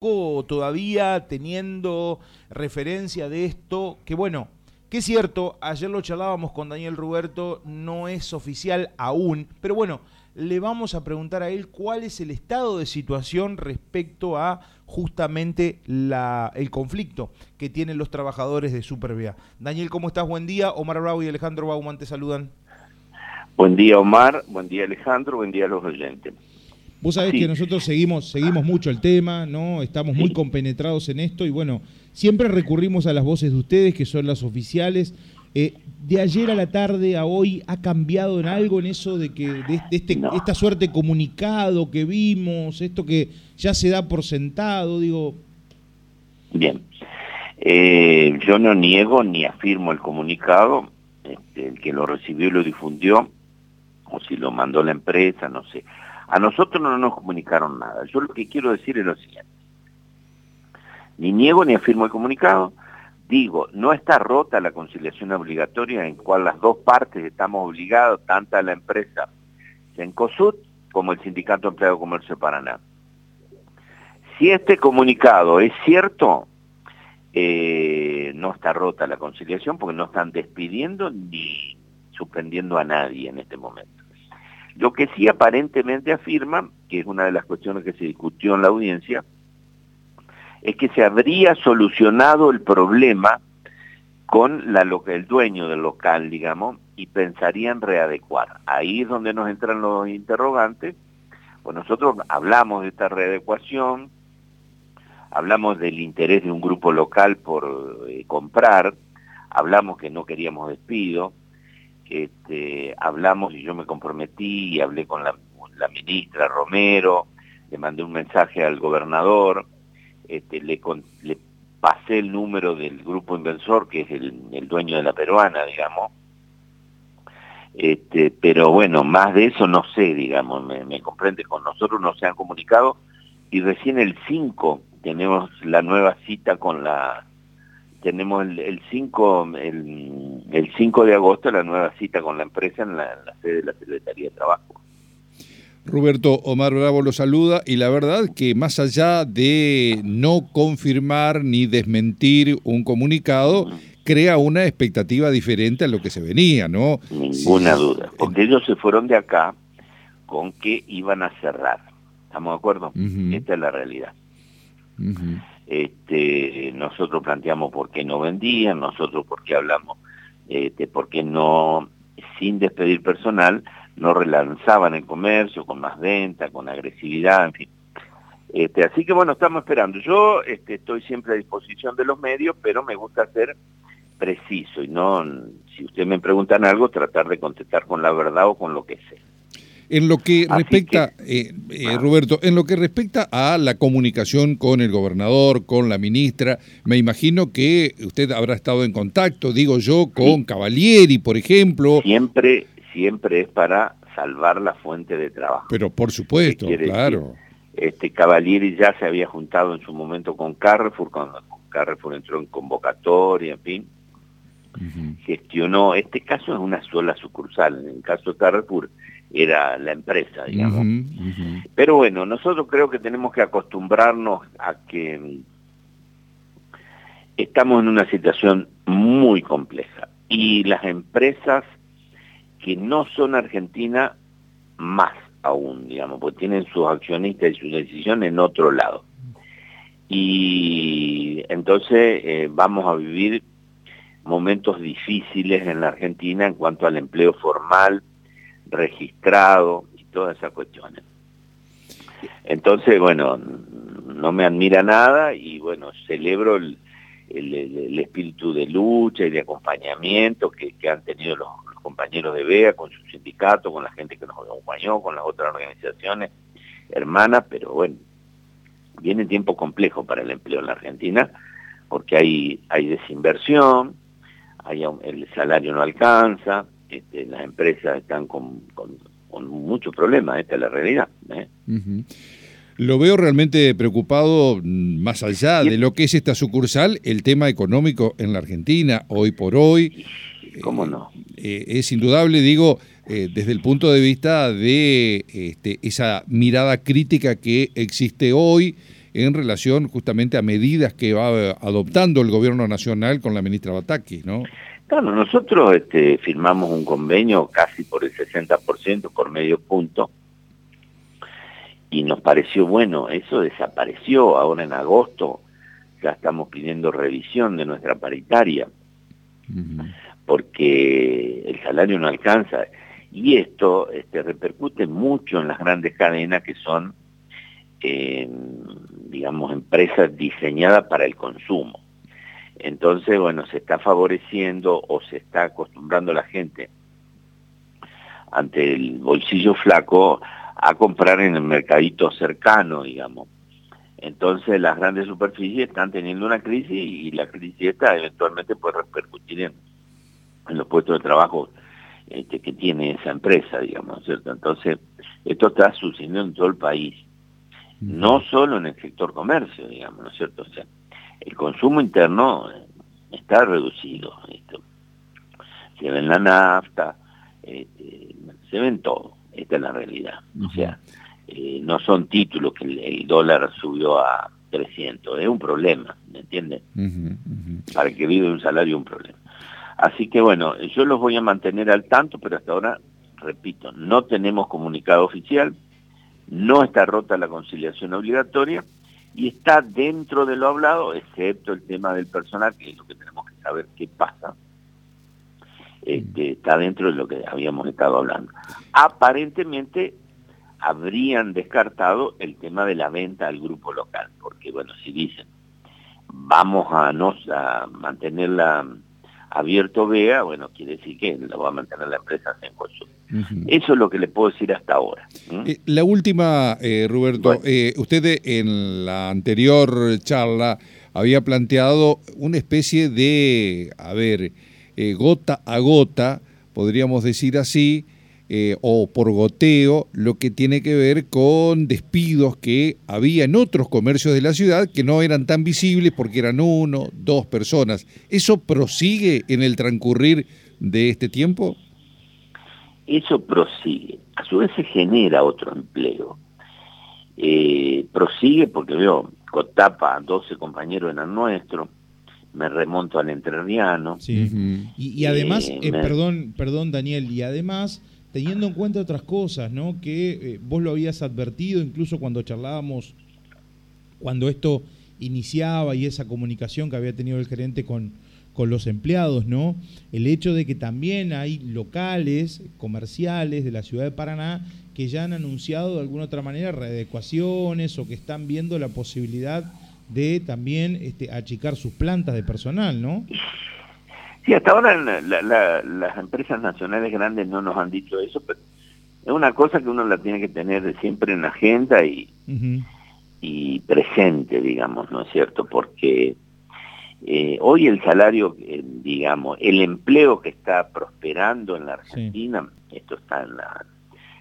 todavía teniendo referencia de esto, que bueno, que es cierto, ayer lo charlábamos con Daniel Ruberto, no es oficial aún, pero bueno, le vamos a preguntar a él cuál es el estado de situación respecto a justamente la, el conflicto que tienen los trabajadores de Supervía. Daniel, ¿cómo estás? Buen día. Omar Bravo y Alejandro Bauman te saludan. Buen día, Omar. Buen día, Alejandro. Buen día a los oyentes. Vos sabés que nosotros seguimos, seguimos mucho el tema, ¿no? Estamos muy compenetrados en esto y bueno, siempre recurrimos a las voces de ustedes, que son las oficiales. Eh, de ayer a la tarde a hoy, ¿ha cambiado en algo en eso de que de, este, esta suerte comunicado que vimos, esto que ya se da por sentado, digo? Bien. Eh, yo no niego ni afirmo el comunicado, este, el que lo recibió y lo difundió, o si lo mandó la empresa, no sé. A nosotros no nos comunicaron nada. Yo lo que quiero decir es lo siguiente. Ni niego ni afirmo el comunicado. Digo, no está rota la conciliación obligatoria en cual las dos partes estamos obligados, tanto la empresa Cencosud como el Sindicato Empleado de Comercio de Paraná. Si este comunicado es cierto, eh, no está rota la conciliación porque no están despidiendo ni suspendiendo a nadie en este momento. Lo que sí aparentemente afirma, que es una de las cuestiones que se discutió en la audiencia, es que se habría solucionado el problema con el dueño del local, digamos, y pensarían readecuar. Ahí es donde nos entran los interrogantes. Pues nosotros hablamos de esta readecuación, hablamos del interés de un grupo local por eh, comprar, hablamos que no queríamos despido, este, hablamos y yo me comprometí y hablé con la, ministra Romero, le mandé un mensaje al gobernador, este, le, pasé el número del grupo inversor, que es el, dueño de la peruana, digamos, este, pero bueno, más de eso no sé, digamos, me, me, comprende, con nosotros no se han comunicado. Y recién el 5 tenemos la nueva cita con la tenemos el, 5 el, el 5 de agosto la nueva cita con la empresa en la, sede de la Secretaría de Trabajo. Roberto Omar Bravo lo saluda y la verdad que más allá de no confirmar ni desmentir un comunicado, crea una expectativa diferente a lo que se venía, ¿no? Ninguna duda, porque ellos se fueron de acá con que iban a cerrar. ¿Estamos de acuerdo? Esta es la realidad. Este, nosotros planteamos por qué no vendían, nosotros por qué hablamos, este, por qué no, sin despedir personal, no relanzaban el comercio con más venta, con agresividad, en fin. Este, así que bueno, estamos esperando. Yo este, estoy siempre a disposición de los medios, pero me gusta ser preciso y no, si ustedes me preguntan algo, tratar de contestar con la verdad o con lo que sé. En lo que respecta, eh, eh, ah. Roberto, en lo que respecta a la comunicación con el gobernador, con la ministra, me imagino que usted habrá estado en contacto, digo yo, con Cavalieri, por ejemplo. Siempre, siempre es para salvar la fuente de trabajo. Pero por supuesto, claro. Este Cavalieri ya se había juntado en su momento con Carrefour, cuando Carrefour entró en convocatoria, en fin. Gestionó, este caso es una sola sucursal, en el caso de Carrefour era la empresa, digamos. Pero bueno, nosotros creo que tenemos que acostumbrarnos a que estamos en una situación muy compleja y las empresas que no son argentinas, más aún, digamos, porque tienen sus accionistas y sus decisiones en otro lado. Y entonces eh, vamos a vivir momentos difíciles en la Argentina en cuanto al empleo formal, registrado y todas esas cuestiones. Entonces, bueno, no me admira nada y bueno, celebro el, el, espíritu de lucha y de acompañamiento que, han tenido los, compañeros de BEA con su sindicato, con la gente que nos acompañó, con las otras organizaciones hermanas, pero bueno, viene tiempo complejo para el empleo en la Argentina porque hay, hay desinversión, hay, el salario no alcanza, este, las empresas están con, con, muchos problemas, esta es la realidad. ¿eh? Lo veo realmente preocupado, mm, más allá de lo que es esta sucursal, el tema económico en la Argentina, hoy por hoy. ¿Cómo no? Eh, eh, es indudable, digo, desde el punto de vista de este, esa mirada crítica que existe hoy en relación justamente a medidas que va adoptando el gobierno nacional con la ministra Bataki, ¿no? Claro, nosotros este, firmamos un convenio casi por el 60%, por medio punto, y nos pareció bueno, eso desapareció ahora en agosto, ya estamos pidiendo revisión de nuestra paritaria, porque el salario no alcanza. Y esto este, repercute mucho en las grandes cadenas que son, digamos, empresas diseñadas para el consumo. Entonces, bueno, se está favoreciendo o se está acostumbrando la gente ante el bolsillo flaco a comprar en el mercadito cercano, digamos. Entonces las grandes superficies están teniendo una crisis y la crisis esta eventualmente puede repercutir en, los puestos de trabajo este, que tiene esa empresa, digamos, ¿cierto? Entonces esto está sucediendo en todo el país, no solo en el sector comercio, digamos, ¿no es cierto? O sea, el consumo interno está reducido, esto. se ve en la nafta, este, se ve en todo, esta es la realidad, o sea, eh, no son títulos que el, dólar subió a 300, es un problema, ¿me entiendes? Para el que vive un salario un problema. Así que bueno, yo los voy a mantener al tanto, pero hasta ahora, repito, no tenemos comunicado oficial, no está rota la conciliación obligatoria y está dentro de lo hablado, excepto el tema del personal, que es lo que tenemos que saber qué pasa, este, está dentro de lo que habíamos estado hablando. Aparentemente habrían descartado el tema de la venta al grupo local, porque bueno, si dicen, vamos a, nos, a mantenerla abierto vea, bueno, quiere decir que lo va a mantener la empresa en Uh Eso es lo que le puedo decir hasta ahora. Eh, la última, eh, Roberto, eh, usted en la anterior charla había planteado una especie de, a ver, gota a gota, podríamos decir así, eh, o por goteo, lo que tiene que ver con despidos que había en otros comercios de la ciudad que no eran tan visibles porque eran uno, dos personas. ¿Eso prosigue en el transcurrir de este tiempo? Eso prosigue. A su vez se genera otro empleo. Eh, prosigue porque veo, Cotapa, 12 compañeros eran nuestros, me remonto al entrerriano. Sí. y, además, eh, perdón, perdón Daniel, y además teniendo en cuenta otras cosas, ¿no? Que eh, vos lo habías advertido incluso cuando charlábamos, cuando esto iniciaba y esa comunicación que había tenido el gerente con, con los empleados, ¿no? El hecho de que también hay locales comerciales de la ciudad de Paraná que ya han anunciado de alguna otra manera readecuaciones o que están viendo la posibilidad de también este, achicar sus plantas de personal, ¿no? Sí, hasta ahora las empresas nacionales grandes no nos han dicho eso, pero es una cosa que uno la tiene que tener siempre en la agenda y, y presente, digamos, ¿no es cierto? Porque eh, hoy el salario, eh, digamos, el empleo que está prosperando en la Argentina, esto está en la,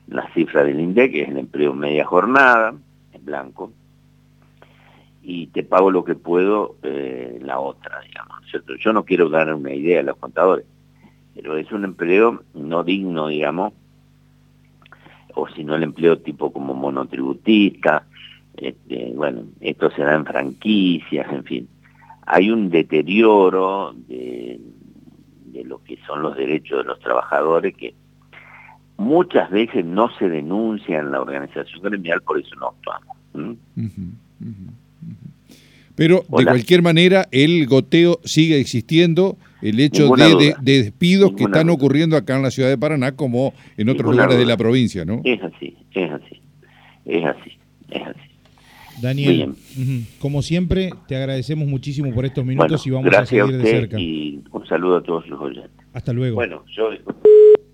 la cifra del INDEC, que es el empleo media jornada, en blanco, y te pago lo que puedo eh, la otra, digamos. Yo no quiero dar una idea a los contadores, pero es un empleo no digno, digamos, o si no el empleo tipo como monotributista, este, bueno, esto se da en franquicias, en fin. Hay un deterioro de, de lo que son los derechos de los trabajadores que muchas veces no se denuncia en la organización gremial, por eso no actuamos. Pero de cualquier manera, el goteo sigue existiendo, el hecho de, despidos que están ocurriendo acá en la ciudad de Paraná como en otros lugares de la provincia, ¿no? Es así, es así, es así, es así. Daniel, como siempre, te agradecemos muchísimo por estos minutos y vamos a seguir de cerca. Y un saludo a todos los oyentes. Hasta luego. Bueno, yo...